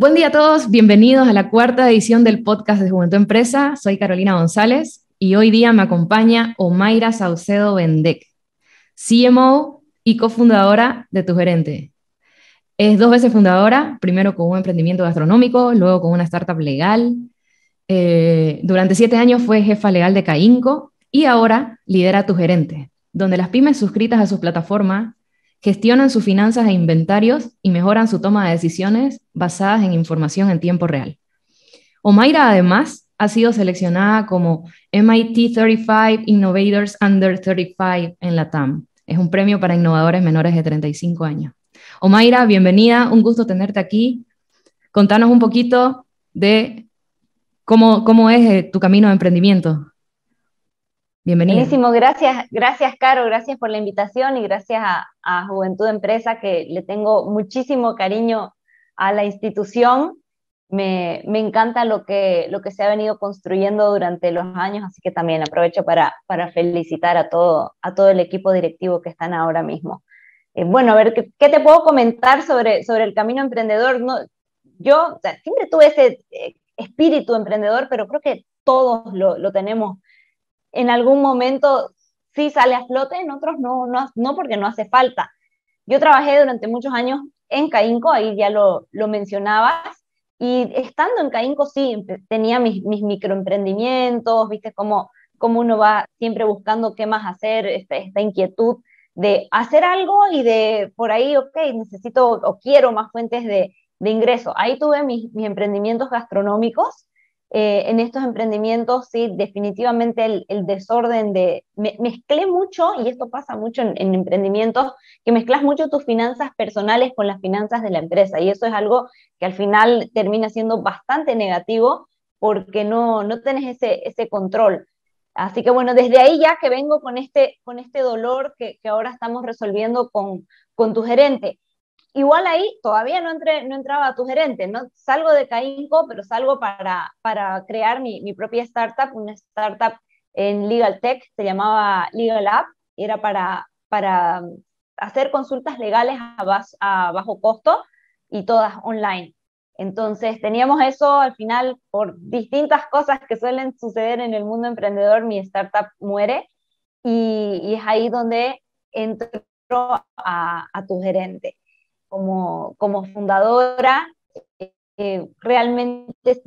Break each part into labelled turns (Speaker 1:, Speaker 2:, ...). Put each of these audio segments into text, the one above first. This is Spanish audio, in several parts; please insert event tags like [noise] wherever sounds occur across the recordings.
Speaker 1: Buen día a todos, bienvenidos a la cuarta edición del podcast de Juventud Empresa. Soy Carolina González y hoy día me acompaña Omaira Saucedo Bendec, CMO y cofundadora de Tu Gerente. Es dos veces fundadora, primero con un emprendimiento gastronómico, luego con una startup legal. Eh, durante siete años fue jefa legal de Caínco y ahora lidera Tu Gerente, donde las pymes suscritas a su plataforma gestionan sus finanzas e inventarios y mejoran su toma de decisiones basadas en información en tiempo real. Omaira además ha sido seleccionada como MIT 35 Innovators Under 35 en la TAM. Es un premio para innovadores menores de 35 años. Omaira, bienvenida, un gusto tenerte aquí. Contanos un poquito de cómo, cómo es eh, tu camino de emprendimiento.
Speaker 2: Bienvenida. Buenísimo, gracias, gracias Caro, gracias por la invitación y gracias a, Juventud Empresa que le tengo muchísimo cariño a la institución. Me, me, encanta lo que, lo que se ha venido construyendo durante los años, así que también aprovecho para, para felicitar a todo, a todo el equipo directivo que están ahora mismo. Eh, bueno, a ver, ¿qué, ¿qué, te puedo comentar sobre, sobre el camino emprendedor? No, yo siempre tuve ese eh, espíritu emprendedor, pero creo que todos lo, lo tenemos en algún momento sí sale a flote, en otros no, no, no porque no hace falta. Yo trabajé durante muchos años en Caínco, ahí ya lo, lo mencionabas, y estando en Caínco sí, tenía mis, mis microemprendimientos, viste cómo, cómo uno va siempre buscando qué más hacer, esta, esta inquietud de hacer algo y de por ahí, ok, necesito o quiero más fuentes de, de ingreso. Ahí tuve mis, mis emprendimientos gastronómicos eh, en estos emprendimientos, sí, definitivamente el, desorden de... mezclé mucho, y esto pasa mucho en, emprendimientos, que mezclas mucho tus finanzas personales con las finanzas de la empresa, y eso es algo que al final termina siendo bastante negativo porque no, no tenés ese, ese control. Así que bueno, desde ahí ya que vengo con este, con este dolor que, que ahora estamos resolviendo con, con tu gerente. Igual ahí todavía no, entré, no entraba tu gerente, ¿no? Salgo de Caínco, pero salgo para, para crear mi, mi, propia startup, una startup en Legal Tech, se llamaba Legal App, y era para, para hacer consultas legales a, a bajo costo y todas online. Entonces teníamos eso, al final, por distintas cosas que suelen suceder en el mundo emprendedor, mi startup muere y, y es ahí donde entro a, a tu gerente como, como fundadora, eh, realmente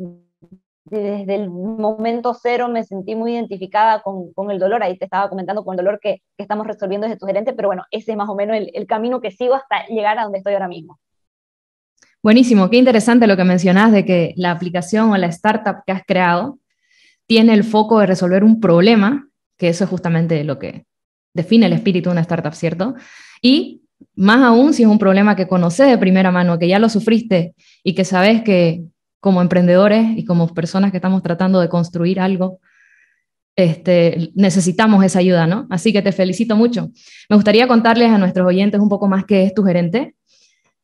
Speaker 2: desde el momento cero me sentí muy identificada con, con, el dolor, ahí te estaba comentando con el dolor que, que, estamos resolviendo desde tu gerente, pero bueno, ese es más o menos el, el, camino que sigo hasta llegar a donde estoy ahora mismo.
Speaker 1: Buenísimo, qué interesante lo que mencionas de que la aplicación o la startup que has creado tiene el foco de resolver un problema, que eso es justamente lo que define el espíritu de una startup, ¿cierto? Y más aún si es un problema que conoces de primera mano, que ya lo sufriste y que sabes que como emprendedores y como personas que estamos tratando de construir algo, este, necesitamos esa ayuda, ¿no? Así que te felicito mucho. Me gustaría contarles a nuestros oyentes un poco más qué es tu gerente.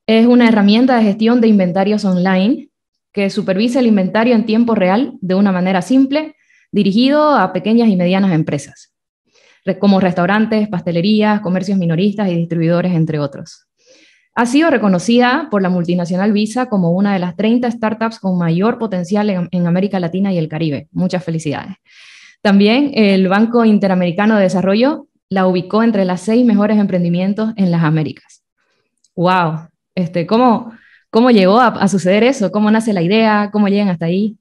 Speaker 1: Es una herramienta de gestión de inventarios online que supervisa el inventario en tiempo real de una manera simple, dirigido a pequeñas y medianas empresas como restaurantes, pastelerías, comercios minoristas y distribuidores, entre otros. Ha sido reconocida por la multinacional Visa como una de las 30 startups con mayor potencial en, América Latina y el Caribe. Muchas felicidades. También el Banco Interamericano de Desarrollo la ubicó entre las seis mejores emprendimientos en las Américas. ¡Wow! Este, ¿cómo, ¿Cómo llegó a, suceder eso? ¿Cómo nace la idea? ¿Cómo llegan hasta ahí?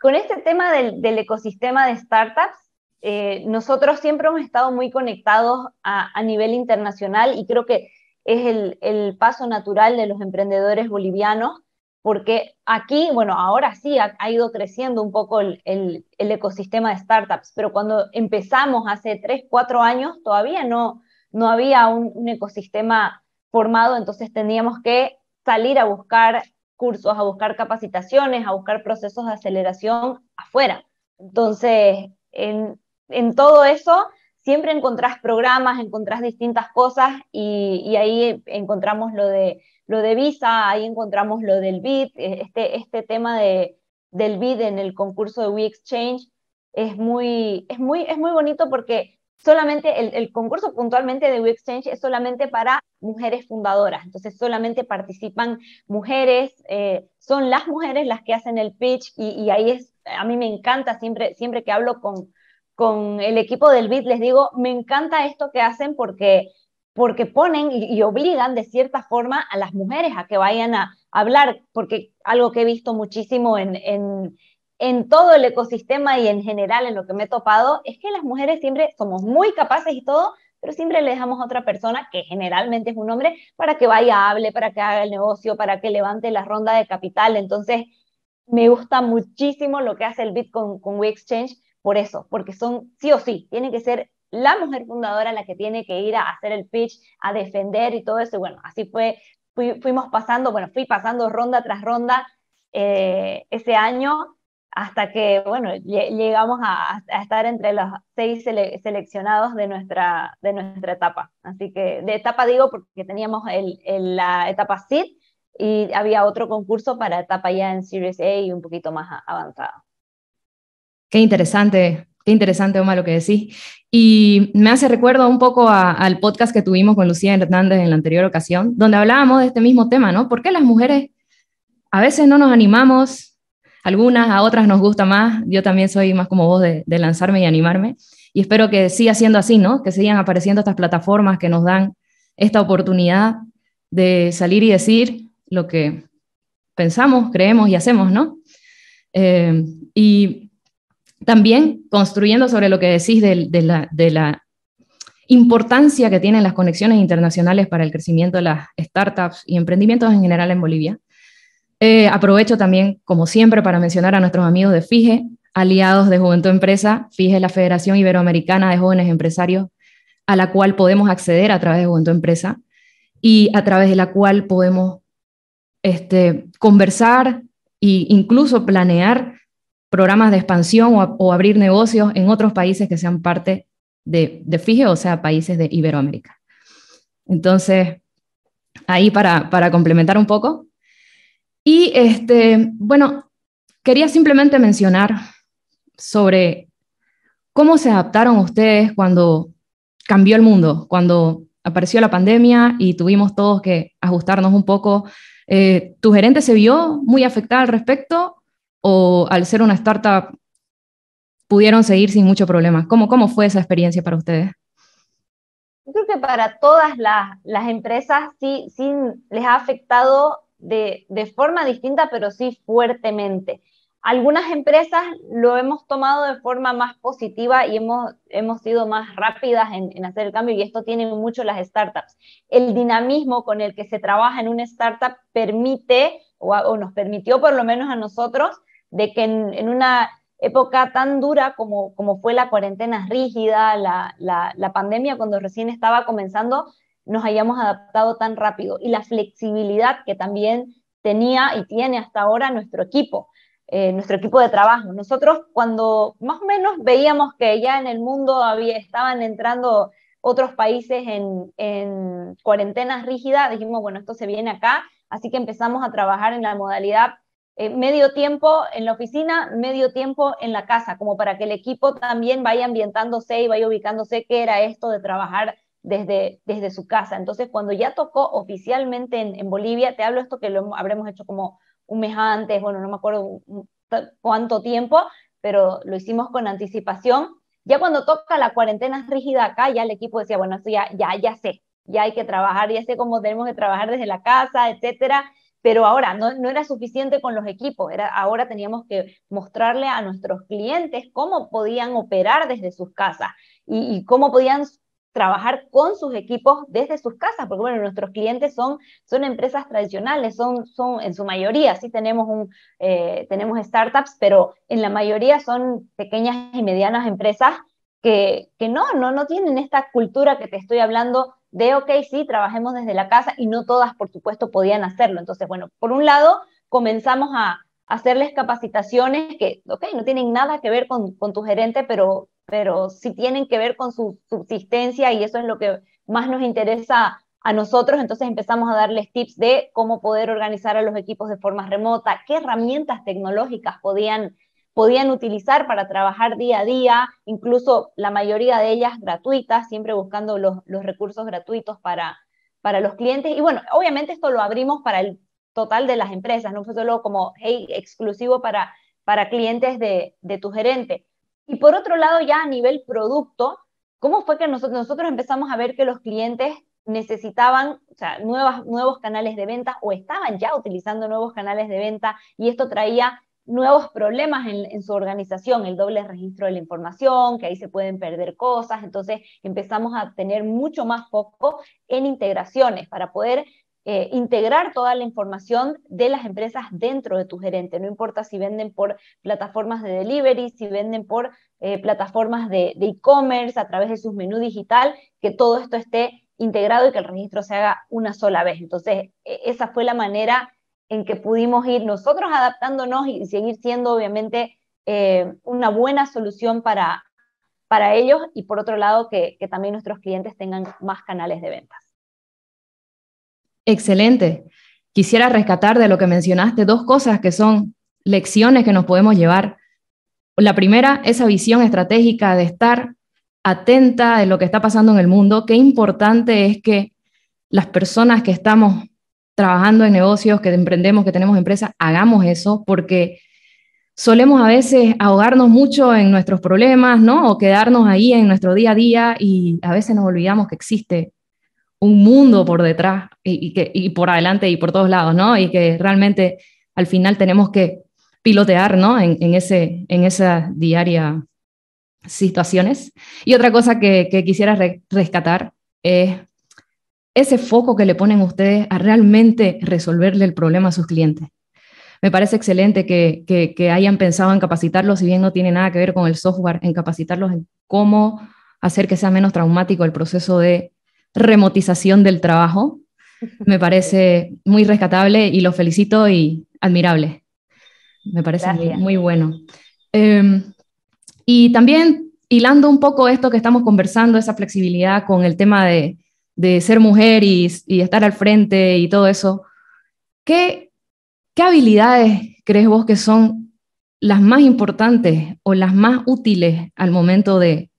Speaker 2: Con este tema del ecosistema de startups, eh, nosotros siempre hemos estado muy conectados a, nivel internacional y creo que es el, paso natural de los emprendedores bolivianos, porque aquí, bueno, ahora sí ha, ido creciendo un poco el, ecosistema de startups, pero cuando empezamos hace 3, 4 años todavía no, no había un, ecosistema formado, entonces teníamos que salir a buscar cursos, a buscar capacitaciones, a buscar procesos de aceleración afuera. Entonces, en, en todo eso siempre encontrás programas, encontrás distintas cosas y, ahí encontramos lo de, lo de Visa, ahí encontramos lo del BID, e, este, este tema de, del BID en el concurso de We Exchange es muy, es, muy, es muy bonito porque solamente el, concurso puntualmente de WeExchange es solamente para mujeres fundadoras, entonces solamente participan mujeres, eh, son las mujeres las que hacen el pitch y, ahí es, a mí me encanta siempre, siempre que hablo con, con el equipo del BIT, les digo, me encanta esto que hacen porque, porque ponen y, obligan de cierta forma a las mujeres a que vayan a hablar, porque algo que he visto muchísimo en en todo el ecosistema y en general en lo que me he topado, es que las mujeres siempre somos muy capaces y todo, pero siempre le dejamos a otra persona, que generalmente es un hombre, para que vaya, hable, para que haga el negocio, para que levante la ronda de capital. Entonces, me gusta muchísimo lo que hace el Bitcoin con WeExchange por eso, porque son sí o sí, tiene que ser la mujer fundadora la que tiene que ir a hacer el pitch, a defender y todo eso. Y bueno, así fue, fuimos pasando, bueno, fui pasando ronda tras ronda eh, ese año hasta que, bueno, llegamos a, estar entre los seis seleccionados de nuestra, de nuestra etapa. Así que de etapa digo porque teníamos el, la etapa SID y había otro concurso para etapa ya en Series A y un poquito más avanzado.
Speaker 1: Qué interesante, qué interesante, Oma, lo que decís. Y me hace recuerdo un poco al podcast que tuvimos con Lucía Hernández en la anterior ocasión, donde hablábamos de este mismo tema, ¿no? ¿Por qué las mujeres a veces no nos animamos algunas, a otras nos gusta más. Yo también soy más como vos de, lanzarme y animarme. Y espero que siga siendo así, ¿no? Que sigan apareciendo estas plataformas que nos dan esta oportunidad de salir y decir lo que pensamos, creemos y hacemos, ¿no? Eh, y también construyendo sobre lo que decís de, la, importancia que tienen las conexiones internacionales para el crecimiento de las startups y emprendimientos en general en Bolivia. Eh, aprovecho también, como siempre, para mencionar a nuestros amigos de FIGE, aliados de Juventud Empresa. FIGE es la Federación Iberoamericana de Jóvenes Empresarios, a la cual podemos acceder a través de Juventud Empresa y a través de la cual podemos este, conversar e incluso planear programas de expansión o, abrir negocios en otros países que sean parte de, de FIGE, o sea, países de Iberoamérica. Entonces, ahí para, complementar un poco, y este, bueno, quería simplemente mencionar sobre cómo se adaptaron ustedes cuando cambió el mundo, cuando apareció la pandemia y tuvimos todos que ajustarnos un poco. Eh, ¿Tu gerente se vio muy afectada al respecto o al ser una startup pudieron seguir sin mucho problema? ¿Cómo, cómo fue esa experiencia para ustedes?
Speaker 2: Yo creo que para todas las, las empresas sí, sí les ha afectado de, forma distinta, pero sí fuertemente. Algunas empresas lo hemos tomado de forma más positiva y hemos, hemos sido más rápidas en, hacer el cambio y esto tiene mucho las startups. El dinamismo con el que se trabaja en una startup permite, o, nos permitió por lo menos a nosotros, de que en, una época tan dura como, como fue la cuarentena rígida, la, la pandemia cuando recién estaba comenzando, nos hayamos adaptado tan rápido y la flexibilidad que también tenía y tiene hasta ahora nuestro equipo, eh, nuestro equipo de trabajo. Nosotros cuando más o menos veíamos que ya en el mundo había, estaban entrando otros países en, en cuarentenas rígidas, dijimos, bueno, esto se viene acá, así que empezamos a trabajar en la modalidad eh, medio tiempo en la oficina, medio tiempo en la casa, como para que el equipo también vaya ambientándose y vaya ubicándose qué era esto de trabajar desde, desde su casa. Entonces, cuando ya tocó oficialmente en, Bolivia, te hablo esto que lo habremos hecho como un mes antes, bueno, no me acuerdo cuánto tiempo, pero lo hicimos con anticipación. Ya cuando toca la cuarentena rígida acá, ya el equipo decía, bueno, esto ya, ya, ya sé, ya hay que trabajar, ya sé cómo tenemos que trabajar desde la casa, etcétera. Pero ahora no, no era suficiente con los equipos, era, ahora teníamos que mostrarle a nuestros clientes cómo podían operar desde sus casas y, cómo podían trabajar con sus equipos desde sus casas, porque bueno, nuestros clientes son, son empresas tradicionales, son, son en su mayoría, sí tenemos, un, eh, tenemos startups, pero en la mayoría son pequeñas y medianas empresas que, que no, no, no tienen esta cultura que te estoy hablando de, ok, sí, trabajemos desde la casa y no todas, por supuesto, podían hacerlo. Entonces, bueno, por un lado, comenzamos a, hacerles capacitaciones que, ok, no tienen nada que ver con, con tu gerente, pero pero sí tienen que ver con su subsistencia y eso es lo que más nos interesa a nosotros. Entonces empezamos a darles tips de cómo poder organizar a los equipos de forma remota, qué herramientas tecnológicas podían, podían utilizar para trabajar día a día, incluso la mayoría de ellas gratuitas, siempre buscando los, recursos gratuitos para, para los clientes. Y bueno, obviamente esto lo abrimos para el total de las empresas, no fue solo como, hey, exclusivo para, para clientes de, de tu gerente. Y por otro lado, ya a nivel producto, ¿cómo fue que nosotros, nosotros empezamos a ver que los clientes necesitaban nuevas, nuevos canales de venta o estaban ya utilizando nuevos canales de venta y esto traía nuevos problemas en, su organización, el doble registro de la información, que ahí se pueden perder cosas, entonces empezamos a tener mucho más foco en integraciones para poder eh, integrar toda la información de las empresas dentro de tu gerente, no importa si venden por plataformas de delivery, si venden por eh, plataformas de e-commerce, a través de sus menú digital, que todo esto esté integrado y que el registro se haga una sola vez. Entonces, e, esa fue la manera en que pudimos ir nosotros adaptándonos y seguir siendo obviamente eh, una buena solución para, para ellos y por otro lado que, que también nuestros clientes tengan más canales de ventas.
Speaker 1: Excelente. Quisiera rescatar de lo que mencionaste dos cosas que son lecciones que nos podemos llevar. La primera, esa visión estratégica de estar atenta de lo que está pasando en el mundo. Qué importante es que las personas que estamos trabajando en negocios, que emprendemos, que tenemos empresas, hagamos eso, porque solemos a veces ahogarnos mucho en nuestros problemas, ¿no? O quedarnos ahí en nuestro día a día y a veces nos olvidamos que existe un mundo por detrás y, que, y por adelante y por todos lados, ¿no? Y que realmente al final tenemos que pilotear, ¿no? En, en ese, en esa diaria situaciones. Y otra cosa que, quisiera rescatar es ese foco que le ponen ustedes a realmente resolverle el problema a sus clientes. Me parece excelente que, que, hayan pensado en capacitarlos, si bien no tiene nada que ver con el software, en capacitarlos en cómo hacer que sea menos traumático el proceso de remotización del trabajo. [laughs] Me parece muy rescatable y lo felicito y admirable. Me parece muy, bueno. Em, y también hilando un poco esto que estamos conversando, esa flexibilidad con el tema de, de ser mujer y, estar al frente y todo eso, ¿qué, ¿qué habilidades crees vos que son las más importantes o las más útiles al momento de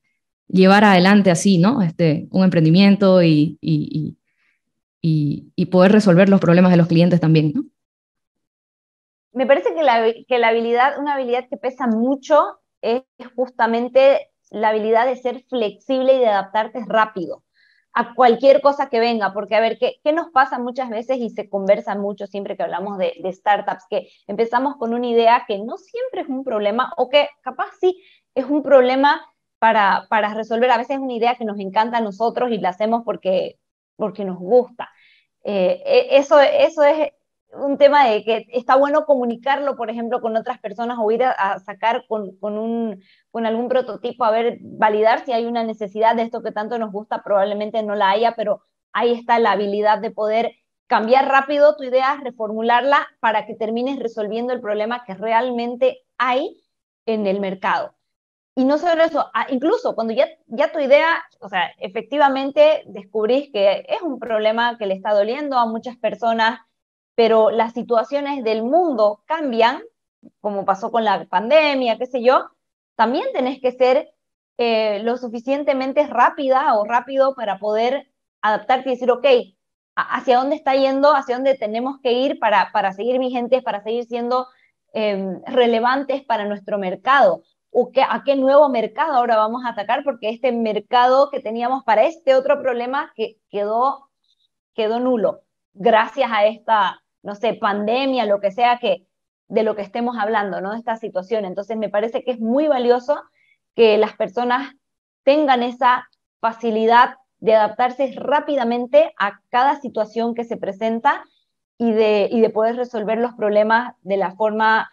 Speaker 1: llevar adelante así, ¿no? Este, un emprendimiento y, y, y, poder resolver los problemas de los clientes también.
Speaker 2: Me parece que la, que la habilidad, una habilidad que pesa mucho es justamente la habilidad de ser flexible y de adaptarte rápido a cualquier cosa que venga, porque a ver, ¿qué, qué nos pasa muchas veces y se conversa mucho siempre que hablamos de, startups? Que empezamos con una idea que no siempre es un problema o que capaz sí es un problema para, para resolver. A veces es una idea que nos encanta a nosotros y la hacemos porque, porque nos gusta. Eh, e, eso, eso es un tema de que está bueno comunicarlo, por ejemplo, con otras personas o ir a, sacar con, con, un, con algún prototipo, a ver, validar si hay una necesidad de esto que tanto nos gusta, probablemente no la haya, pero ahí está la habilidad de poder cambiar rápido tu idea, reformularla para que termines resolviendo el problema que realmente hay en el mercado. Y no solo eso, incluso cuando ya, ya tu idea, o sea, efectivamente descubrís que es un problema que le está doliendo a muchas personas, pero las situaciones del mundo cambian, como pasó con la pandemia, qué sé yo, también tenés que ser eh, lo suficientemente rápida o rápido para poder adaptarte y decir, ok, hacia dónde está yendo, hacia dónde tenemos que ir para, para seguir vigentes, para seguir siendo em, relevantes para nuestro mercado. O que, a qué nuevo mercado ahora vamos a atacar, porque este mercado que teníamos para este otro problema que quedó, quedó nulo gracias a esta, no sé, pandemia, lo que sea que de lo que estemos hablando, ¿no? De esta situación. Entonces me parece que es muy valioso que las personas tengan esa facilidad de adaptarse rápidamente a cada situación que se presenta y de, y de poder resolver los problemas de la forma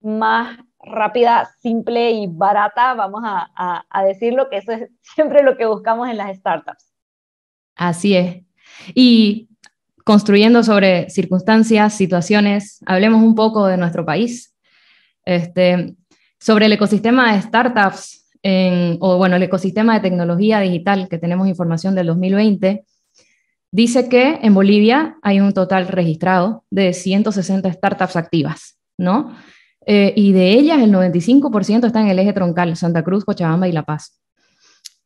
Speaker 2: más rápida, simple y barata, vamos a, a decirlo, que eso es siempre lo que buscamos en las startups.
Speaker 1: Así es. Y construyendo sobre circunstancias, situaciones, hablemos un poco de nuestro país. Este, sobre el ecosistema de startups, o bueno, el ecosistema de tecnología digital, que tenemos información del 2020, dice que en Bolivia hay un total registrado de 160 startups activas, ¿no? eh, y de ellas el 95% está en el eje troncal, Santa Cruz, Cochabamba y La Paz.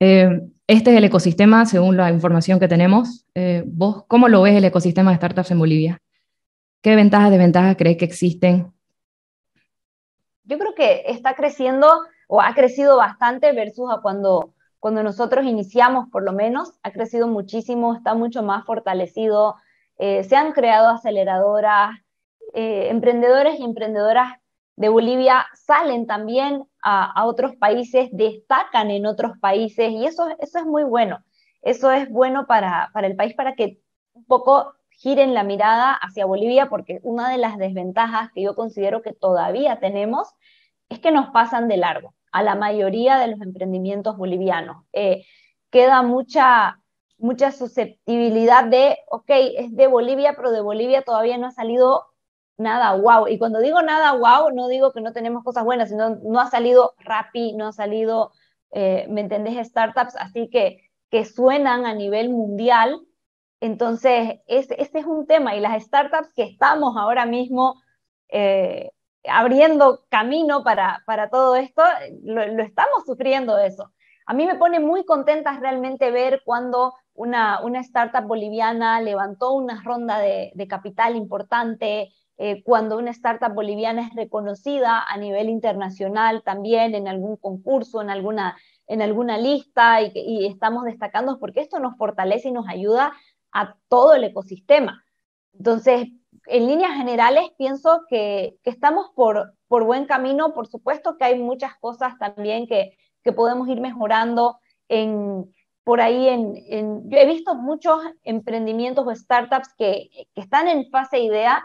Speaker 1: Eh, este es el ecosistema, según la información que tenemos. Eh, ¿Vos cómo lo ves el ecosistema de startups en Bolivia? ¿Qué ventajas, desventajas crees que existen?
Speaker 2: Yo creo que está creciendo o ha crecido bastante versus a cuando, cuando nosotros iniciamos, por lo menos, ha crecido muchísimo, está mucho más fortalecido. se han creado aceleradoras, emprendedores y emprendedoras de Bolivia salen también a, otros países, destacan en otros países y eso, eso es muy bueno. Eso es bueno para, para el país para que un poco giren la mirada hacia Bolivia porque una de las desventajas que yo considero que todavía tenemos es que nos pasan de largo a la mayoría de los emprendimientos bolivianos. Eh, queda mucha, mucha susceptibilidad de, ok, es de Bolivia, pero de Bolivia todavía no ha salido nada wow. Y cuando digo nada wow, no digo que no tenemos cosas buenas, sino no ha salido Rappi, no ha salido, eh, ¿me entendés? Startups, así que, que suenan a nivel mundial. Entonces, ese, es un tema. Y las startups que estamos ahora mismo eh, abriendo camino para, para todo esto, lo, estamos sufriendo eso. A mí me pone muy contenta realmente ver cuando una, una startup boliviana levantó una ronda de capital importante, eh, cuando una startup boliviana es reconocida a nivel internacional también en algún concurso, en alguna, en alguna lista y, estamos destacando porque esto nos fortalece y nos ayuda a todo el ecosistema. Entonces, en líneas generales, pienso que, estamos por, por buen camino. Por supuesto que hay muchas cosas también que, que podemos ir mejorando en, por ahí en, yo he visto muchos emprendimientos o startups que, que, están en fase idea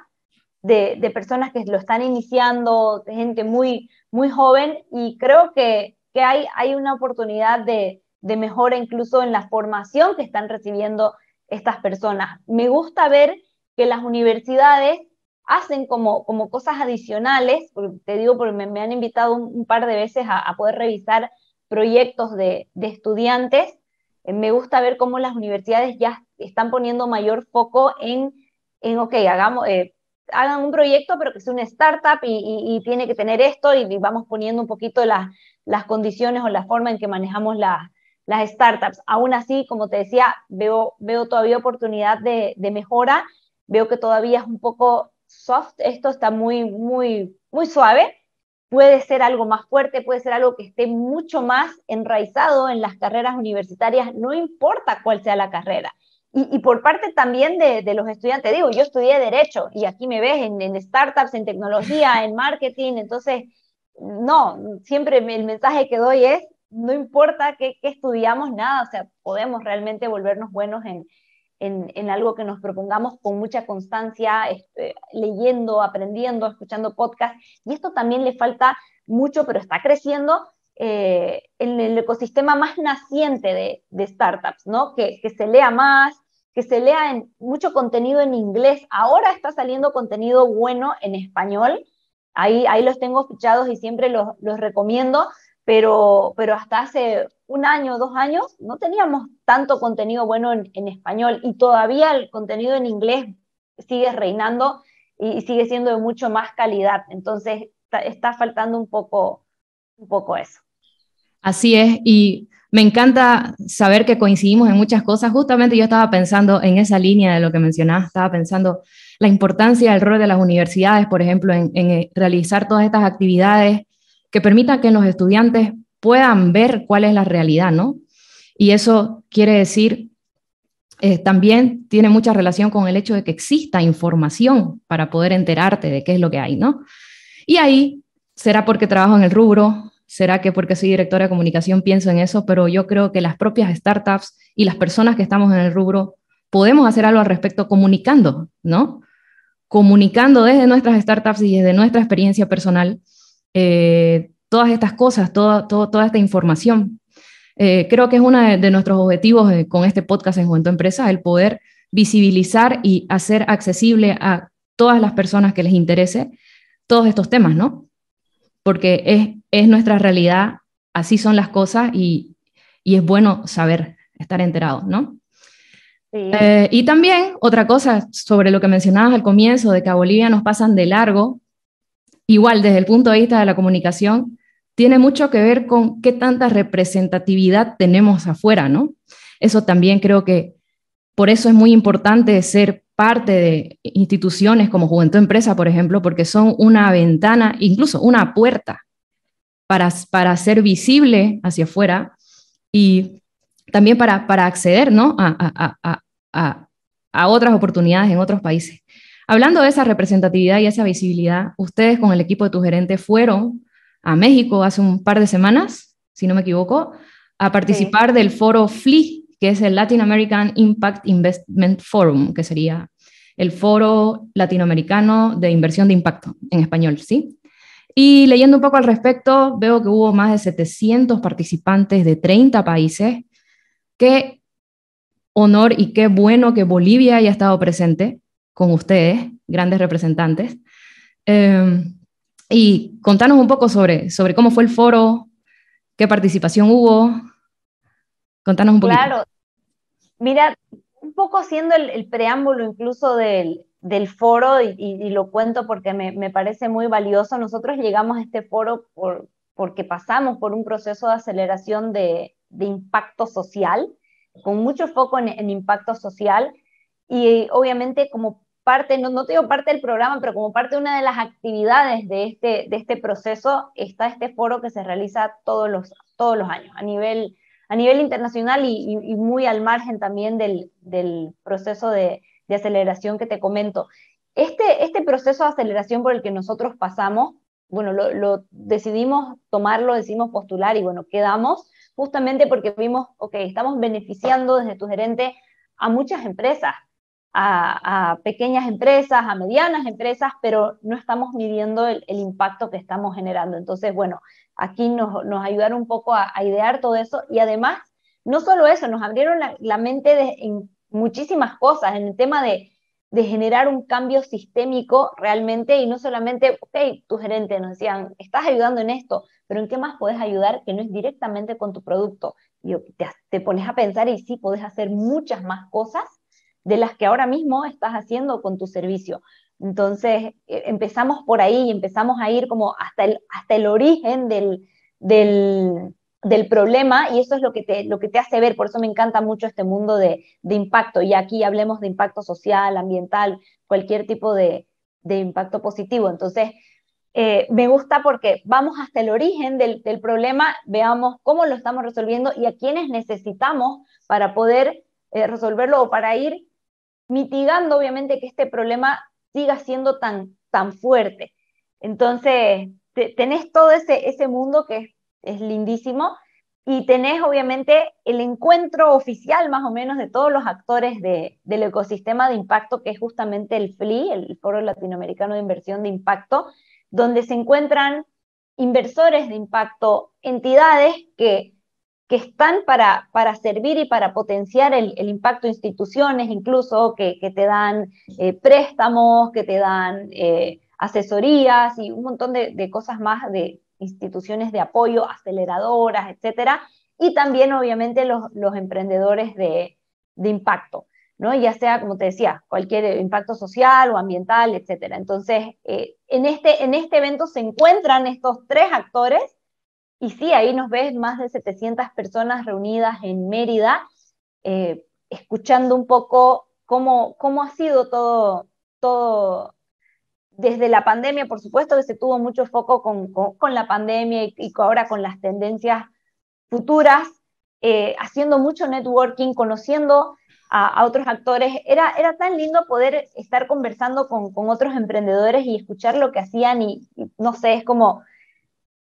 Speaker 2: de, personas que lo están iniciando, gente muy, muy joven, y creo que, que hay, hay una oportunidad de, de mejora incluso en la formación que están recibiendo estas personas. Me gusta ver que las universidades hacen como, como cosas adicionales, te digo porque me, han invitado un, par de veces a, poder revisar proyectos de, de, estudiantes, eh, me gusta ver cómo las universidades ya están poniendo mayor foco en, en ok, hagamos, eh, hagan un proyecto, pero que sea una startup y, tiene que tener esto y, vamos poniendo un poquito las condiciones o la forma en que manejamos las startups. Aún así, como te decía, veo, veo todavía oportunidad de, mejora, veo que todavía es un poco soft, esto está muy, muy, muy suave. Puede ser algo más fuerte, puede ser algo que esté mucho más enraizado en las carreras universitarias, no importa cuál sea la carrera. Y, por parte también de, los estudiantes, digo, yo estudié Derecho y aquí me ves en, startups, en tecnología, [laughs] en marketing, entonces, no, siempre el mensaje que doy es, no importa qué, estudiamos, nada, o sea, podemos realmente volvernos buenos en, en, algo que nos propongamos con mucha constancia, este, leyendo, aprendiendo, escuchando podcasts, y esto también le falta mucho, pero está creciendo eh, en el ecosistema más naciente de, startups, ¿no? Que, se lea más, que se lea mucho contenido en inglés. Ahora está saliendo contenido bueno en español. Ahí, ahí los tengo fichados y siempre los, los recomiendo, pero, pero hasta hace un año, dos años, no teníamos tanto contenido bueno en, en español y todavía el contenido en inglés sigue reinando y, sigue siendo de mucho más calidad. Entonces está, está faltando un poco, un poco eso.
Speaker 1: Así es, y me encanta saber que coincidimos en muchas cosas. Justamente yo estaba pensando en esa línea de lo que mencionabas, estaba pensando la importancia del rol de las universidades, por ejemplo, en, eh, realizar todas estas actividades que permitan que los estudiantes puedan ver cuál es la realidad, ¿no? Y eso quiere decir, eh, también tiene mucha relación con el hecho de que exista información para poder enterarte de qué es lo que hay, ¿no? Y ahí será porque trabajo en el rubro, será que porque soy directora de comunicación pienso en eso, pero yo creo que las propias startups y las personas que estamos en el rubro podemos hacer algo al respecto comunicando, ¿no? Comunicando desde nuestras startups y desde nuestra experiencia personal eh, todas estas cosas, toda, toda esta información. Eh, creo que es uno de, nuestros objetivos eh, con este podcast en Juventud Empresa, el poder visibilizar y hacer accesible a todas las personas que les interese todos estos temas, ¿no? Porque es, es nuestra realidad, así son las cosas y, y es bueno saber, estar enterado, ¿no? Eh, y también otra cosa sobre lo que mencionabas al comienzo, de que a Bolivia nos pasan de largo, igual desde el punto de vista de la comunicación, tiene mucho que ver con qué tanta representatividad tenemos afuera, ¿no? Eso también creo que por eso es muy importante ser parte de instituciones como Juventud Empresa, por ejemplo, porque son una ventana, incluso una puerta para, para ser visible hacia afuera y también para, para acceder ¿no? a, a, a, a otras oportunidades en otros países. Hablando de esa representatividad y esa visibilidad, ustedes con el equipo de tu gerente fueron a México hace un par de semanas, si no me equivoco, a participar del foro FLI, que es el Latin American Impact Investment Forum, que sería el foro latinoamericano de inversión de impacto en español, ¿sí? Y leyendo un poco al respecto, veo que hubo más de 700 participantes de 30 países. Qué honor y qué bueno que Bolivia haya estado presente con ustedes, grandes representantes. Em, y contanos un poco sobre, sobre cómo fue el foro, qué participación hubo. Contanos un poquito.
Speaker 2: Claro. Mira, un poco haciendo el, preámbulo incluso del, del foro, y, lo cuento porque me, me, parece muy valioso, nosotros llegamos a este foro por, porque pasamos por un proceso de aceleración de, de impacto social, con mucho foco en, en, impacto social, y obviamente como parte, no, no digo parte del programa, pero como parte de una de las actividades de este, de este proceso, está este foro que se realiza todos los, todos los años a nivel, a nivel internacional y, muy al margen también del, proceso de, de, aceleración que te comento. Este, este proceso de aceleración por el que nosotros pasamos, bueno, lo, lo decidimos tomarlo, decidimos postular y bueno, quedamos justamente porque vimos, ok, estamos beneficiando desde tu gerente a muchas empresas, a, pequeñas empresas, a medianas empresas, pero no estamos midiendo el, impacto que estamos generando. Entonces, bueno, aquí nos, ayudaron un poco a, idear todo eso y además, no solo eso, nos abrieron la, mente de, en muchísimas cosas, en el tema de, generar un cambio sistémico realmente y no solamente, ok, tu gerente nos decían, estás ayudando en esto, pero ¿en qué más puedes ayudar que no es directamente con tu producto? Y te, te pones a pensar y sí, puedes hacer muchas más cosas de las que ahora mismo estás haciendo con tu servicio. Entonces, eh, empezamos por ahí y empezamos a ir como hasta el, hasta el origen del, del, problema y eso es lo que, te, lo que te hace ver, por eso me encanta mucho este mundo de, de impacto y aquí hablemos de impacto social, ambiental, cualquier tipo de, de impacto positivo. Entonces, eh, me gusta porque vamos hasta el origen del, del, problema, veamos cómo lo estamos resolviendo y a quiénes necesitamos para poder eh, resolverlo o para ir mitigando obviamente que este problema siga siendo tan, tan fuerte. Entonces, tenés todo ese, ese mundo que es, lindísimo y tenés obviamente el encuentro oficial más o menos de todos los actores de, del ecosistema de impacto, que es justamente el FLI, el Foro Latinoamericano de Inversión de Impacto, donde se encuentran inversores de impacto, entidades que que están para, para servir y para potenciar el, impacto de instituciones, incluso que, te dan eh, préstamos, que te dan eh, asesorías y un montón de, cosas más de instituciones de apoyo, aceleradoras, etcétera, y también obviamente los, los emprendedores de, de, impacto, ¿no? ya sea, como te decía, cualquier impacto social o ambiental, etcétera. Entonces, eh, en, este, en este evento se encuentran estos tres actores y sí, ahí nos ves más de 700 personas reunidas en Mérida, eh, escuchando un poco cómo, cómo ha sido todo, todo desde la pandemia, por supuesto que se tuvo mucho foco con, con, la pandemia y, ahora con las tendencias futuras, eh, haciendo mucho networking, conociendo a, otros actores. Era, era tan lindo poder estar conversando con, con, otros emprendedores y escuchar lo que hacían y no sé, es como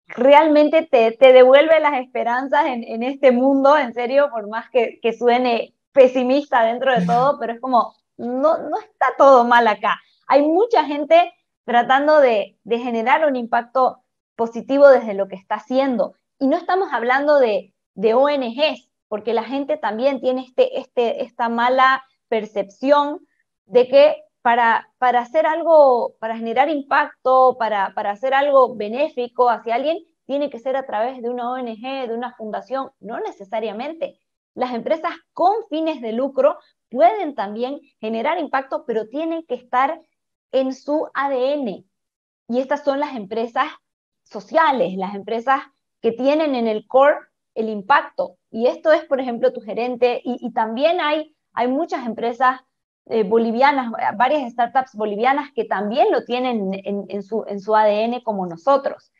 Speaker 2: realmente te, te devuelve las esperanzas en, en, este mundo, en serio, por más que, suene pesimista dentro de todo, pero es como, no, no está todo mal acá. Hay mucha gente tratando de, de generar un impacto positivo desde lo que está haciendo. Y no estamos hablando de, de ONGs, porque la gente también tiene este, este, esta mala percepción de que para, para hacer algo, para generar impacto, para, para hacer algo benéfico hacia alguien, tiene que ser a través de una ONG, de una fundación, no necesariamente. Las empresas con fines de lucro pueden también generar impacto, pero tienen que estar en su ADN. y estas son las empresas sociales, las empresas que tienen en el core el impacto. Y esto es, por ejemplo, tu gerente, y, también hay, hay muchas empresas eh, bolivianas, varias startups bolivianas que también lo tienen en, su, en su ADN como nosotros.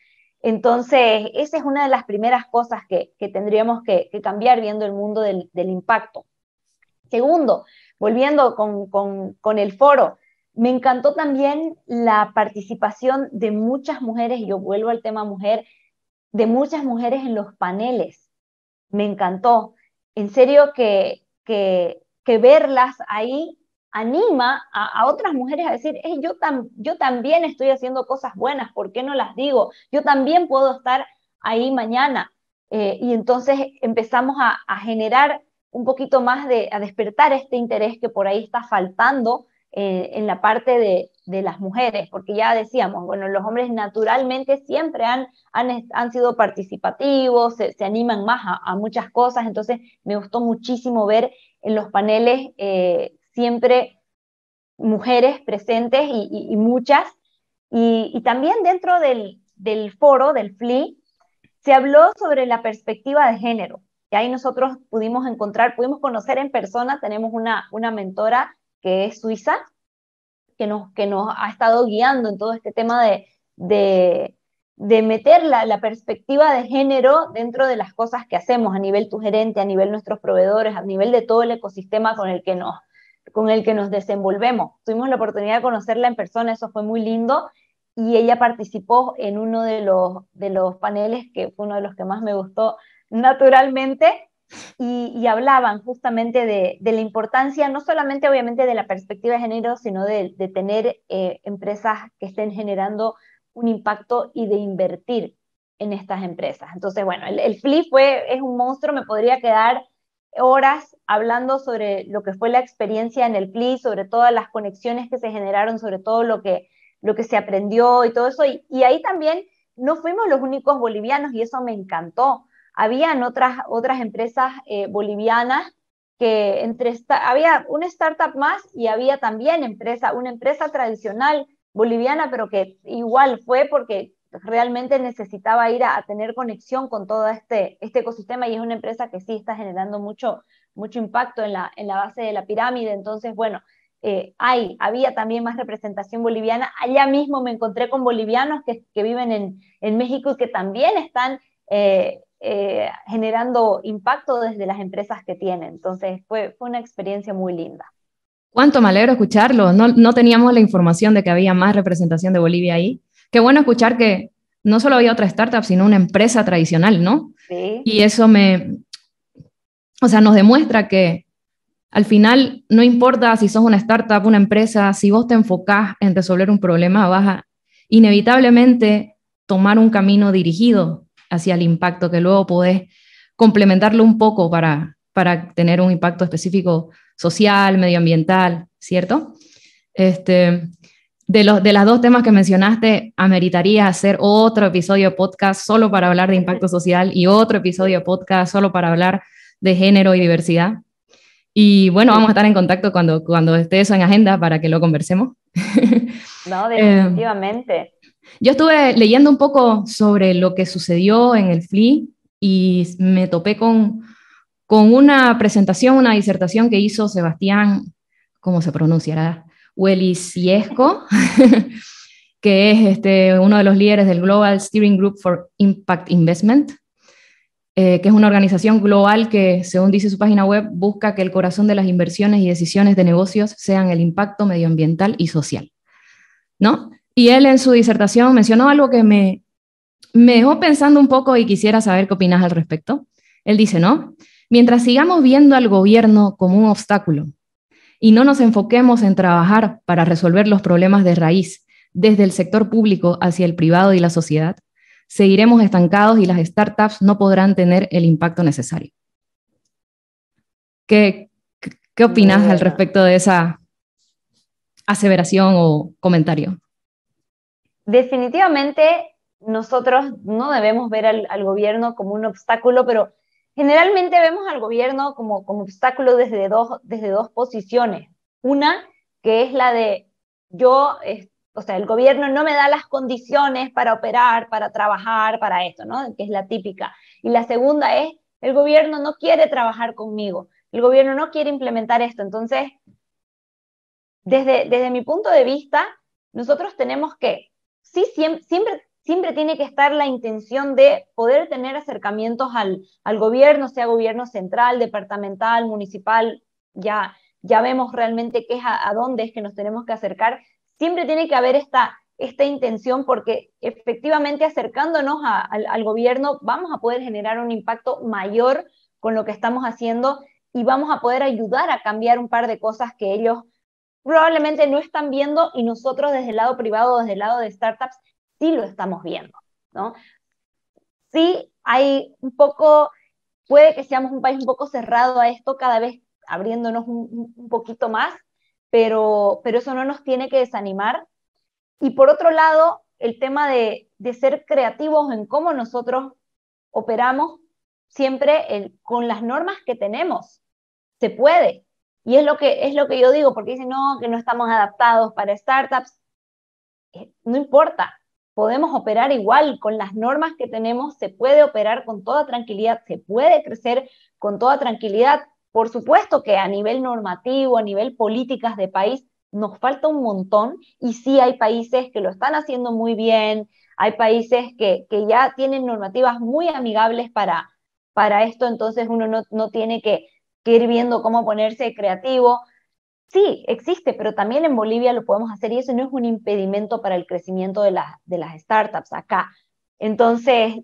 Speaker 2: Entonces, esa es una de las primeras cosas que, tendríamos que, cambiar viendo el mundo del, impacto. Segundo, volviendo con, con, el foro, me encantó también la participación de muchas mujeres, yo vuelvo al tema mujer, de muchas mujeres en los paneles. Me encantó. En serio que, que, que verlas ahí anima a, otras mujeres a decir, yo, también estoy haciendo cosas buenas, ¿por qué no las digo? Yo también puedo estar ahí mañana. Eh, y entonces empezamos a, generar un poquito más de, a despertar este interés que por ahí está faltando eh, en la parte de, las mujeres, porque ya decíamos, bueno, los hombres naturalmente siempre han, han, sido participativos, se, animan más a, muchas cosas, entonces me gustó muchísimo ver en los paneles eh, siempre mujeres presentes y, muchas. Y, también dentro del, foro, del FLI, se habló sobre la perspectiva de género. Y ahí nosotros pudimos encontrar, pudimos conocer en persona, tenemos una, una mentora que es suiza, que nos, que nos ha estado guiando en todo este tema de, de, meter la, la, perspectiva de género dentro de las cosas que hacemos a nivel tu gerente, a nivel nuestros proveedores, a nivel de todo el ecosistema con el que nos, con el que nos desenvolvemos. Tuvimos la oportunidad de conocerla en persona, eso fue muy lindo, y ella participó en uno de los, de los paneles, que fue uno de los que más me gustó naturalmente, y, hablaban justamente de, la importancia, no solamente obviamente de la perspectiva de género, sino de, tener eh, empresas que estén generando un impacto y de invertir en estas empresas. Entonces, bueno, el, el FLI fue, es un monstruo, me podría quedar horas hablando sobre lo que fue la experiencia en el PLI, sobre todas las conexiones que se generaron, sobre todo lo que, lo que se aprendió y todo eso. Y, ahí también no fuimos los únicos bolivianos y eso me encantó. Habían otras, otras empresas eh, bolivianas que entre había una startup más y había también empresa, una empresa tradicional boliviana, pero que igual fue porque realmente necesitaba ir a, tener conexión con todo este, este ecosistema y es una empresa que sí está generando mucho, mucho impacto en la, en la base de la pirámide. Entonces, bueno, eh, hay, había también más representación boliviana. Allá mismo me encontré con bolivianos que, que viven en, en, México y que también están eh, eh, generando impacto desde las empresas que tienen. Entonces, fue, fue una experiencia muy linda.
Speaker 1: Cuánto me alegro escucharlo. No, no teníamos la información de que había más representación de Bolivia ahí. Qué bueno escuchar que no solo había otra startup, sino una empresa tradicional, ¿no? Sí. Y eso me, o sea, nos demuestra que al final no importa si sos una startup, una empresa, si vos te enfocás en resolver un problema, vas a inevitablemente tomar un camino dirigido hacia el impacto que luego podés complementarlo un poco para, para tener un impacto específico social, medioambiental, ¿cierto? Este, de, los, de las dos temas que mencionaste, ameritaría hacer otro episodio podcast solo para hablar de impacto social y otro episodio podcast solo para hablar de género y diversidad. Y bueno, vamos a estar en contacto cuando, cuando esté eso en agenda para que lo conversemos. [laughs]
Speaker 2: No, definitivamente.
Speaker 1: yo estuve leyendo un poco sobre lo que sucedió en el FLI y me topé con, con una presentación, una disertación que hizo Sebastián, ¿cómo se pronunciará? Welisiesco, [laughs] que es este, uno de los líderes del Global Steering Group for Impact Investment, eh, que es una organización global que, según dice su página web, busca que el corazón de las inversiones y decisiones de negocios sean el impacto medioambiental y social. ¿No? Y él en su disertación mencionó algo que me, me dejó pensando un poco y quisiera saber qué opinas al respecto. Él dice, ¿no? Mientras sigamos viendo al gobierno como un obstáculo y no nos enfoquemos en trabajar para resolver los problemas de raíz desde el sector público hacia el privado y la sociedad, seguiremos estancados y las startups no podrán tener el impacto necesario. ¿Qué, qué opinas al respecto de esa aseveración o comentario?
Speaker 2: Definitivamente nosotros no debemos ver al, al gobierno como un obstáculo, pero Generalmente vemos al gobierno como, como obstáculo desde dos, desde dos posiciones. Una, que es la de yo o sea, el gobierno no me da las condiciones para operar, para trabajar, para esto, ¿no? Que es la típica. Y la segunda es, el gobierno no quiere trabajar conmigo, el gobierno no quiere implementar esto. Entonces, desde, desde mi punto de vista, nosotros tenemos que, sí, siempre, siempre, siempre tiene que estar la intención de poder tener acercamientos al, al gobierno, sea gobierno central, departamental, municipal, ya, ya vemos realmente qué a, dónde es que nos tenemos que acercar. Siempre tiene que haber esta, intención porque efectivamente acercándonos al gobierno vamos a poder generar un impacto mayor con lo que estamos haciendo y vamos a poder ayudar a cambiar un par de cosas que ellos probablemente no están viendo y nosotros desde el lado privado, desde el lado de startups, sí lo estamos viendo, ¿no? Sí hay un poco, puede que seamos un país un poco cerrado a esto, cada vez abriéndonos un, poquito más, pero, pero eso no nos tiene que desanimar. Y por otro lado, el tema de, de ser creativos en cómo nosotros operamos siempre con las normas que tenemos. Se puede, y es lo que, es lo que yo digo, porque dicen, no, que no estamos adaptados para startups. Eh, no importa, podemos operar igual con las normas que tenemos, se puede operar con toda tranquilidad, se puede crecer con toda tranquilidad. Por supuesto que a nivel normativo, a nivel políticas de país, nos falta un montón y sí hay países que lo están haciendo muy bien, hay países que, que ya tienen normativas muy amigables para, para esto, entonces uno no, no tiene que, que ir viendo cómo ponerse creativo. Sí, existe, pero también en Bolivia lo podemos hacer y eso no es un impedimento para el crecimiento de, las startups acá. Entonces,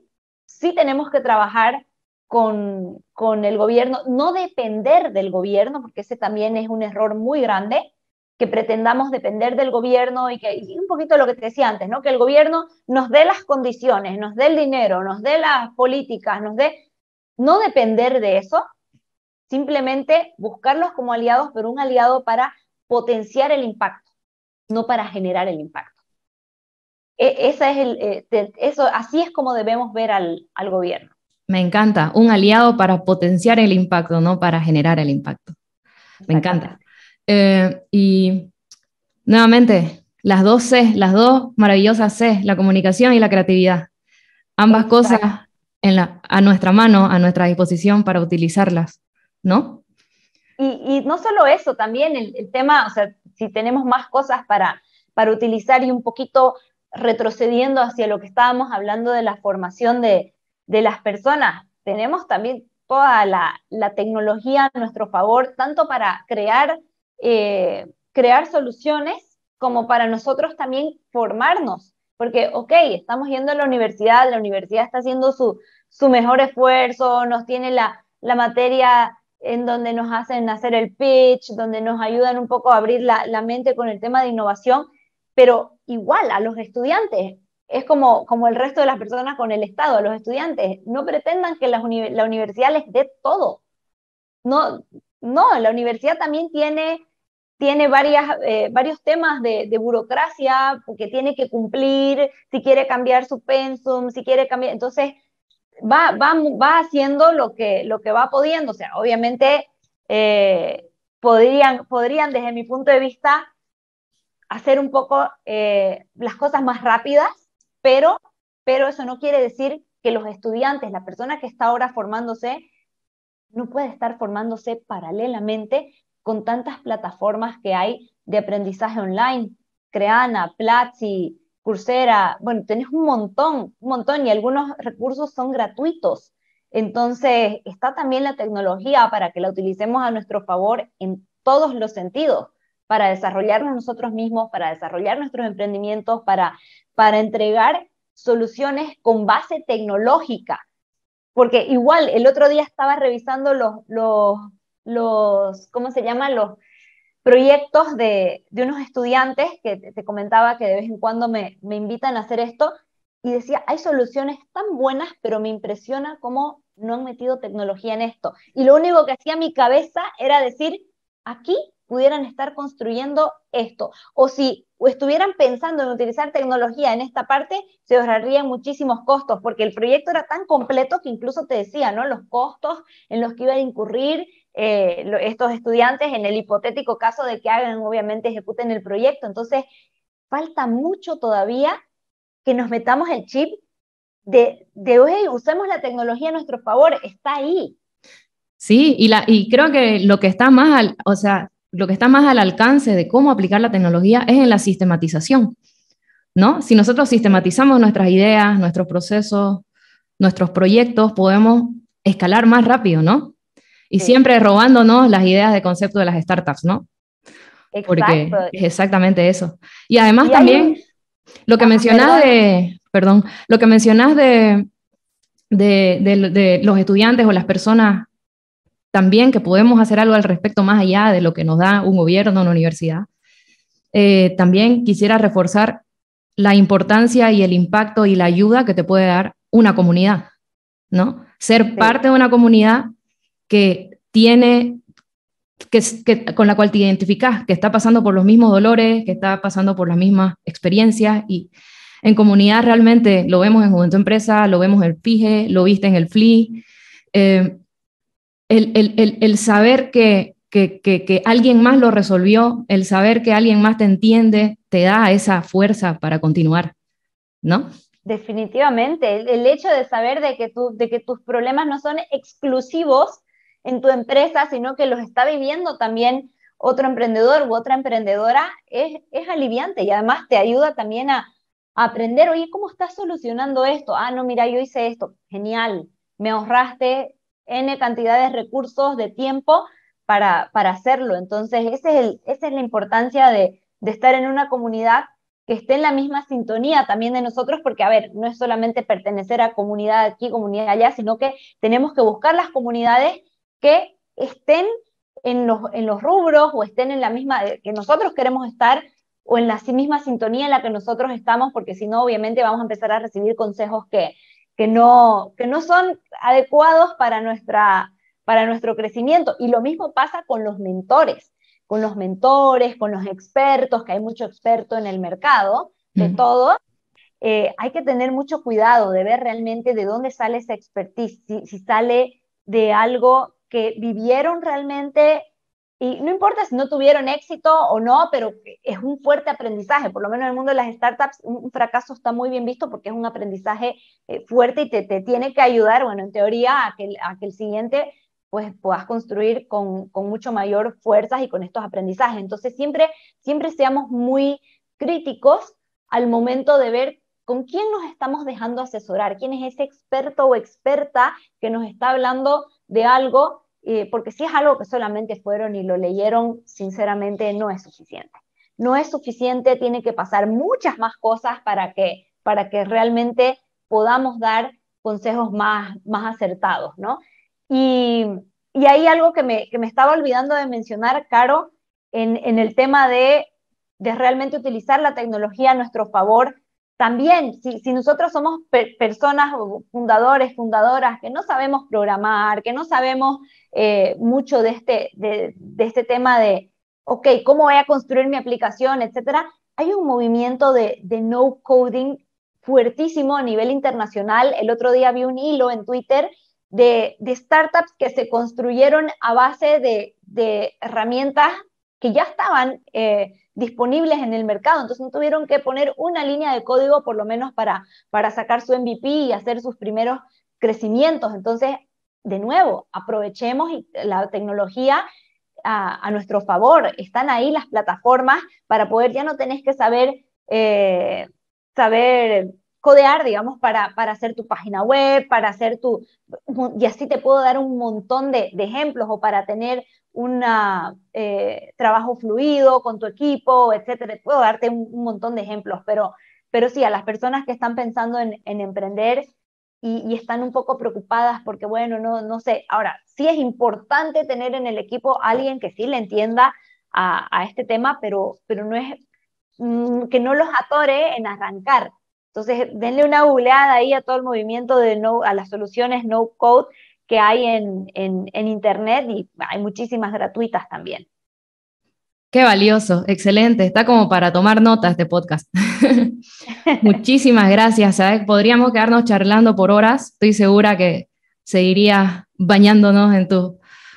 Speaker 2: sí tenemos que trabajar con, el gobierno, no depender del gobierno, porque ese también es un error muy grande, que pretendamos depender del gobierno y que un poquito lo que te decía antes, ¿no? Que el gobierno nos dé las condiciones, nos dé el dinero, nos dé las políticas, nos dé no depender de eso, Simplemente buscarlos como aliados, pero un aliado para potenciar el impacto, no para generar el impacto. E, esa es el, eh, eso, así es como debemos ver al, al gobierno.
Speaker 1: Me encanta, un aliado para potenciar el impacto, no para generar el impacto. Me encanta. Eh, y nuevamente, las dos C, las dos maravillosas C, la comunicación y la creatividad. Ambas cosas en la, a nuestra mano, a nuestra disposición para utilizarlas. ¿No?
Speaker 2: Y, no solo eso, también el, tema, o sea, si tenemos más cosas para, para utilizar y un poquito retrocediendo hacia lo que estábamos hablando de la formación de, las personas, tenemos también toda la, tecnología a nuestro favor, tanto para crear, eh, crear soluciones como para nosotros también formarnos. Porque, ok, estamos yendo a la universidad, la universidad está haciendo su, su mejor esfuerzo, nos tiene la, la materia en donde nos hacen hacer el pitch, donde nos ayudan un poco a abrir la, mente con el tema de innovación, pero igual a los estudiantes, es como, como el resto de las personas con el Estado, a los estudiantes, no pretendan que la universidad les dé todo. No, no, la universidad también tiene, tiene varias, eh, varios temas de, de, burocracia porque tiene que cumplir, si quiere cambiar su pensum, si quiere cambiar, entonces va, va, va haciendo lo que, lo que va pudiendo. O sea, obviamente eh, podrían, podrían, desde mi punto de vista, hacer un poco eh, las cosas más rápidas, pero, pero eso no quiere decir que los estudiantes, la persona que está ahora formándose, no puede estar formándose paralelamente con tantas plataformas que hay de aprendizaje online. Creana, Platzi, Coursera, bueno, tenés un montón, un montón y algunos recursos son gratuitos. Entonces, está también la tecnología para que la utilicemos a nuestro favor en todos los sentidos, para desarrollarnos nosotros mismos, para desarrollar nuestros emprendimientos, para, para entregar soluciones con base tecnológica. Porque igual, el otro día estaba revisando los, los, los ¿cómo se llama? Los, proyectos de, de unos estudiantes que te, comentaba que de vez en cuando me, me invitan a hacer esto y decía, hay soluciones tan buenas, pero me impresiona cómo no han metido tecnología en esto. Y lo único que hacía mi cabeza era decir, aquí pudieran estar construyendo esto. O si estuvieran pensando en utilizar tecnología en esta parte, se ahorrarían muchísimos costos, porque el proyecto era tan completo que incluso te decía, ¿no? Los costos en los que iban a incurrir eh, estos estudiantes en el hipotético caso de que hagan, obviamente, ejecuten el proyecto. Entonces, falta mucho todavía que nos metamos el chip de, de hoy usemos la tecnología a nuestro favor, está ahí.
Speaker 1: Sí, y, la, y creo que lo que está más al, o sea, lo que está más al alcance de cómo aplicar la tecnología es en la sistematización, ¿no? Si nosotros sistematizamos nuestras ideas, nuestros procesos, nuestros proyectos, podemos escalar más rápido, ¿no? Y siempre robándonos las ideas de concepto de las startups, ¿no? Porque es exactamente eso. Y además también lo que mencionas de, perdón, lo que mencionas de, de, los estudiantes o las personas también que podemos hacer algo al respecto más allá de lo que nos da un gobierno, una universidad. Eh, también quisiera reforzar la importancia y el impacto y la ayuda que te puede dar una comunidad, ¿no? Ser parte de una comunidad que tiene que, con la cual te identificas, que está pasando por los mismos dolores, que está pasando por las mismas experiencias y en comunidad realmente lo vemos en Juventud Empresa, lo vemos en el FIGE, lo viste en el FLI. Eh, el, saber que, que, alguien más lo resolvió, el saber que alguien más te entiende, te da esa fuerza para continuar, ¿no?
Speaker 2: Definitivamente, el, hecho de saber de que, de que tus problemas no son exclusivos en tu empresa, sino que los está viviendo también otro emprendedor u otra emprendedora, es, es aliviante y además te ayuda también a, aprender, oye, ¿cómo estás solucionando esto? Ah, no, mira, yo hice esto, genial, me ahorraste N cantidad de recursos, de tiempo para, para hacerlo. Entonces, ese es esa es la importancia de, de estar en una comunidad que esté en la misma sintonía también de nosotros, porque, a ver, no es solamente pertenecer a comunidad aquí, comunidad allá, sino que tenemos que buscar las comunidades que estén en los, en los rubros o estén en la misma, eh, que nosotros queremos estar o en la misma sintonía en la que nosotros estamos, porque si no, obviamente vamos a empezar a recibir consejos que, que, no, que no son adecuados para, nuestra, para nuestro crecimiento. Y lo mismo pasa con los mentores, con los mentores, con los expertos, que hay mucho experto en el mercado, de todo. Eh, hay que tener mucho cuidado de ver realmente de dónde sale esa expertise, si sale de algo que vivieron realmente y no importa si no tuvieron éxito o no, pero es un fuerte aprendizaje. Por lo menos en el mundo de las startups, un fracaso está muy bien visto porque es un aprendizaje eh, fuerte y te, te, tiene que ayudar, bueno, en teoría, a que, a que el siguiente pues puedas construir con, con mucho mayor fuerzas y con estos aprendizajes. Entonces, siempre, siempre seamos muy críticos al momento de ver con quién nos estamos dejando asesorar, quién es ese experto o experta que nos está hablando de algo, eh, porque si es algo que solamente fueron y lo leyeron, sinceramente no es suficiente. No es suficiente, tiene que pasar muchas más cosas para que, para que realmente podamos dar consejos más, más acertados, ¿no? Y, y hay algo que me, que me estaba olvidando de mencionar, Caro, en, en el tema de, de realmente utilizar la tecnología a nuestro favor también, si, nosotros somos personas fundadores, fundadoras, que no sabemos programar, que no sabemos eh, mucho de este, de, este tema de, ok, ¿cómo voy a construir mi aplicación, etcétera? Hay un movimiento de, no coding fuertísimo a nivel internacional. El otro día vi un hilo en Twitter de, startups que se construyeron a base de, herramientas que ya estaban eh, disponibles en el mercado, entonces no tuvieron que poner una línea de código por lo menos para, para sacar su MVP y hacer sus primeros crecimientos. Entonces, de nuevo, aprovechemos la tecnología a, nuestro favor. Están ahí las plataformas para poder, ya no tenés que saber, eh, saber codear, digamos, para, para hacer tu página web, para hacer tu, y así te puedo dar un montón de, de ejemplos o para tener un eh, trabajo fluido con tu equipo, etcétera. Puedo darte un, montón de ejemplos, pero, pero sí, a las personas que están pensando en, emprender y, están un poco preocupadas porque, bueno, no, no sé. Ahora, sí es importante tener en el equipo alguien que sí le entienda a, este tema, pero, pero no es mm, que no los atore en arrancar. Entonces, denle una googleada ahí a todo el movimiento de no, a las soluciones no code que hay en, en, Internet y hay muchísimas gratuitas también.
Speaker 1: Qué valioso, excelente. Está como para tomar notas este podcast. [laughs] Muchísimas gracias. ¿sabes? Podríamos quedarnos charlando por horas. Estoy segura que seguiría bañándonos en tus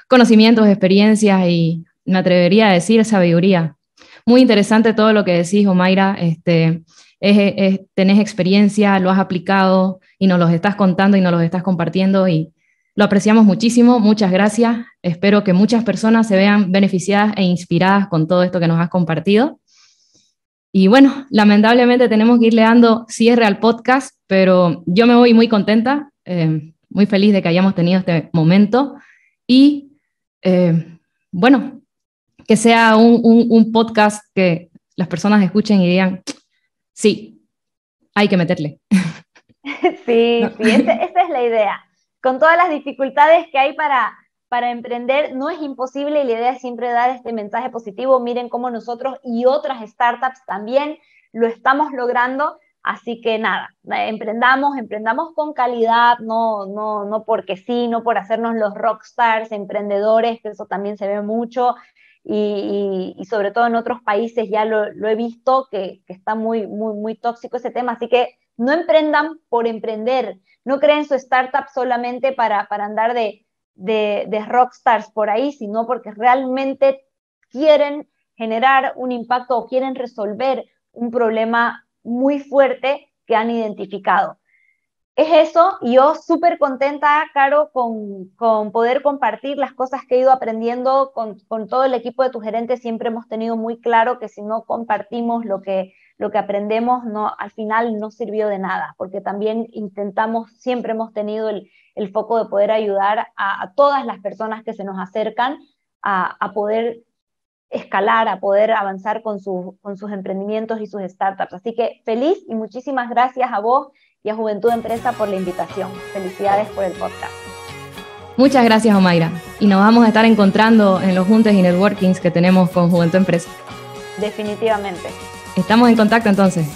Speaker 1: conocimientos, experiencias y me atrevería a decir sabiduría. Muy interesante todo lo que decís, Omaira. Este, tenés experiencia, lo has aplicado y nos lo estás contando y nos lo estás compartiendo y lo apreciamos muchísimo. Muchas gracias. Espero que muchas personas se vean beneficiadas e inspiradas con todo esto que nos has compartido. Y bueno, lamentablemente tenemos que irle dando cierre al podcast, pero yo me voy muy contenta, eh, muy feliz de que hayamos tenido este momento y eh, bueno, que sea un, podcast que las personas escuchen y digan, sí, hay que meterle. [laughs]
Speaker 2: Sí, sí, esa es la idea. Con todas las dificultades que hay para, para emprender, no es imposible y la idea es siempre dar este mensaje positivo. Miren cómo nosotros y otras startups también lo estamos logrando. Así que nada, emprendamos, emprendamos con calidad, no, no, no porque sí, no por hacernos los rockstars, emprendedores, que eso también se ve mucho, y, sobre todo en otros países ya lo, he visto que, está muy, muy, muy tóxico ese tema. Así que no emprendan por emprender, no creen su startup solamente para, para andar de, de, de rockstars por ahí, sino porque realmente quieren generar un impacto o quieren resolver un problema muy fuerte que han identificado es eso, y yo súper contenta, Caro, con, con, poder compartir las cosas que he ido aprendiendo con, con, todo el equipo de tu gerente. Siempre hemos tenido muy claro que si no compartimos lo que, lo que aprendemos, no, al final no sirvió de nada, porque también intentamos, siempre hemos tenido el, el foco de poder ayudar a, a, todas las personas que se nos acercan a, a poder escalar, a poder avanzar con, su, con sus emprendimientos y sus startups. Así que feliz y muchísimas gracias a vos y a Juventud Empresa por la invitación. Felicidades por el podcast.
Speaker 1: Muchas gracias, Omaira. Y nos vamos a estar encontrando en los juntes y networkings que tenemos con Juventud Empresa.
Speaker 2: Definitivamente.
Speaker 1: Estamos en contacto entonces.